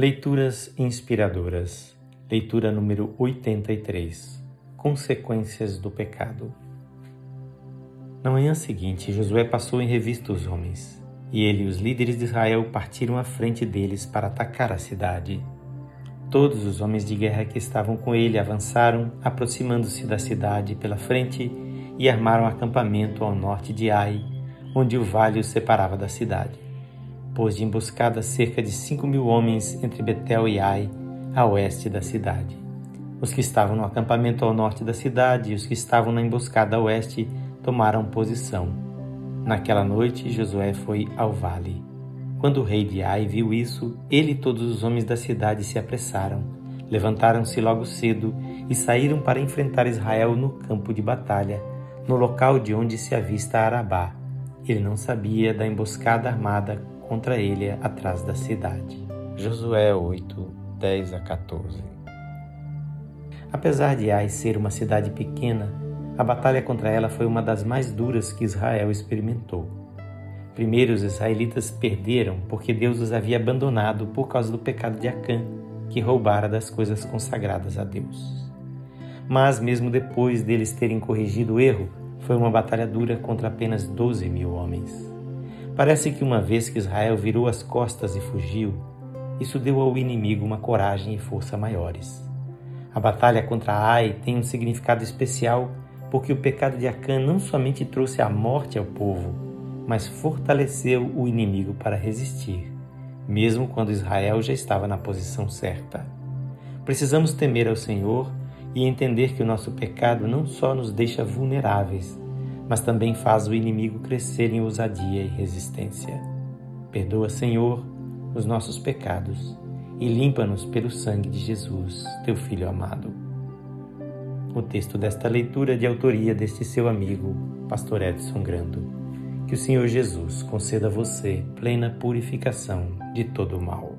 Leituras inspiradoras. Leitura número 83. Consequências do pecado. Na manhã seguinte, Josué passou em revista os homens, e ele e os líderes de Israel partiram à frente deles para atacar a cidade. Todos os homens de guerra que estavam com ele avançaram, aproximando-se da cidade pela frente e armaram acampamento ao norte de Ai, onde o vale os separava da cidade pôs de emboscada cerca de cinco mil homens entre Betel e Ai, a oeste da cidade. Os que estavam no acampamento ao norte da cidade e os que estavam na emboscada a oeste tomaram posição. Naquela noite, Josué foi ao vale. Quando o rei de Ai viu isso, ele e todos os homens da cidade se apressaram, levantaram-se logo cedo e saíram para enfrentar Israel no campo de batalha, no local de onde se avista Arabá. Ele não sabia da emboscada armada contra ele atrás da cidade. Josué 8, 10 a 14. Apesar de Ai ser uma cidade pequena, a batalha contra ela foi uma das mais duras que Israel experimentou. Primeiro, os israelitas perderam porque Deus os havia abandonado por causa do pecado de Acã, que roubara das coisas consagradas a Deus. Mas, mesmo depois deles terem corrigido o erro, foi uma batalha dura contra apenas 12 mil homens. Parece que uma vez que Israel virou as costas e fugiu, isso deu ao inimigo uma coragem e força maiores. A batalha contra Ai tem um significado especial porque o pecado de Acã não somente trouxe a morte ao povo, mas fortaleceu o inimigo para resistir, mesmo quando Israel já estava na posição certa. Precisamos temer ao Senhor e entender que o nosso pecado não só nos deixa vulneráveis, mas também faz o inimigo crescer em ousadia e resistência. Perdoa, Senhor, os nossos pecados e limpa-nos pelo sangue de Jesus, teu Filho amado. O texto desta leitura é de autoria deste seu amigo, Pastor Edson Grando. Que o Senhor Jesus conceda a você plena purificação de todo o mal.